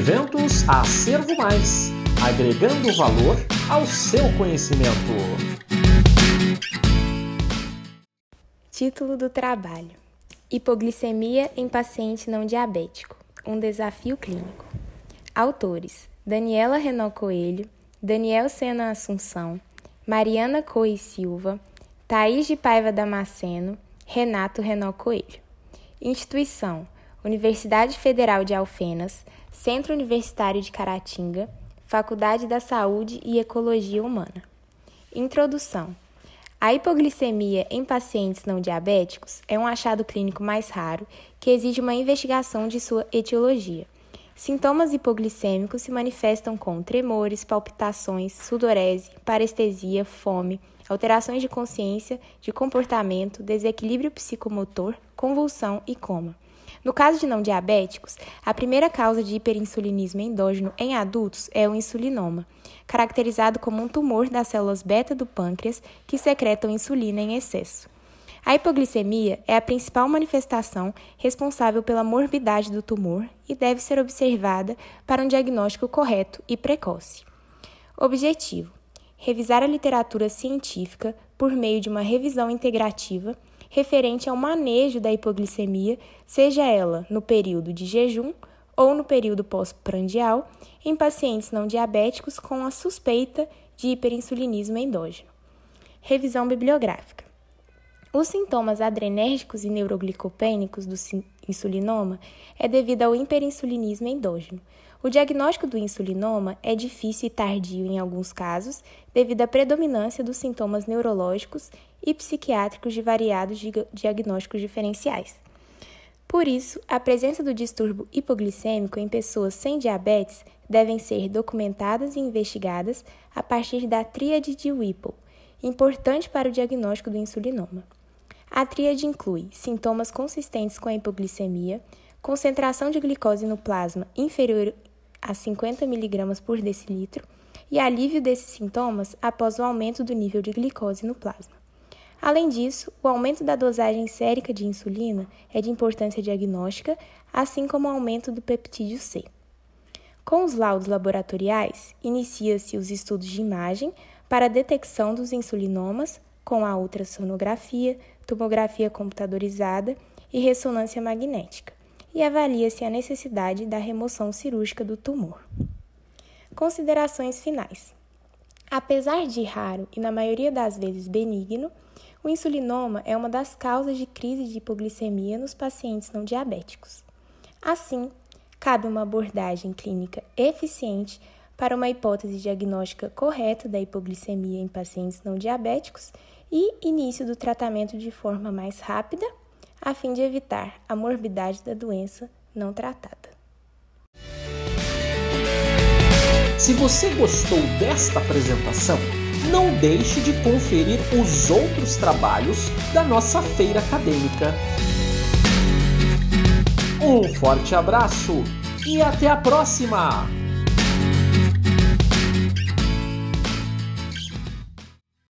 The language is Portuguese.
Eventos Acervo Mais agregando valor ao seu conhecimento. Título do trabalho: Hipoglicemia em paciente não diabético um desafio clínico. Autores: Daniela Renault Coelho, Daniel Sena Assunção, Mariana Coi Silva, Thaís de Paiva Damasceno, Renato Renault Coelho. Instituição: Universidade Federal de Alfenas, Centro Universitário de Caratinga, Faculdade da Saúde e Ecologia Humana. Introdução: A hipoglicemia em pacientes não diabéticos é um achado clínico mais raro que exige uma investigação de sua etiologia. Sintomas hipoglicêmicos se manifestam com tremores, palpitações, sudorese, parestesia, fome, alterações de consciência, de comportamento, desequilíbrio psicomotor, convulsão e coma. No caso de não diabéticos, a primeira causa de hiperinsulinismo endógeno em adultos é o insulinoma, caracterizado como um tumor das células beta do pâncreas que secretam insulina em excesso. A hipoglicemia é a principal manifestação responsável pela morbidade do tumor e deve ser observada para um diagnóstico correto e precoce. Objetivo: revisar a literatura científica por meio de uma revisão integrativa referente ao manejo da hipoglicemia, seja ela no período de jejum ou no período pós-prandial, em pacientes não diabéticos com a suspeita de hiperinsulinismo endógeno. Revisão bibliográfica. Os sintomas adrenérgicos e neuroglicopênicos do insulinoma é devido ao hiperinsulinismo endógeno. O diagnóstico do insulinoma é difícil e tardio em alguns casos, devido à predominância dos sintomas neurológicos e psiquiátricos de variados diagnósticos diferenciais. Por isso, a presença do distúrbio hipoglicêmico em pessoas sem diabetes devem ser documentadas e investigadas a partir da tríade de Whipple, importante para o diagnóstico do insulinoma. A tríade inclui sintomas consistentes com a hipoglicemia, concentração de glicose no plasma inferior a 50 mg por decilitro e alívio desses sintomas após o aumento do nível de glicose no plasma. Além disso, o aumento da dosagem sérica de insulina é de importância diagnóstica, assim como o aumento do peptídeo C. Com os laudos laboratoriais, inicia-se os estudos de imagem para a detecção dos insulinomas com a ultrassonografia, tomografia computadorizada e ressonância magnética, e avalia-se a necessidade da remoção cirúrgica do tumor. Considerações finais. Apesar de raro e na maioria das vezes benigno, o insulinoma é uma das causas de crise de hipoglicemia nos pacientes não diabéticos. Assim, cabe uma abordagem clínica eficiente para uma hipótese diagnóstica correta da hipoglicemia em pacientes não diabéticos e início do tratamento de forma mais rápida, a fim de evitar a morbidade da doença não tratada. Se você gostou desta apresentação, não deixe de conferir os outros trabalhos da nossa feira acadêmica. Um forte abraço e até a próxima!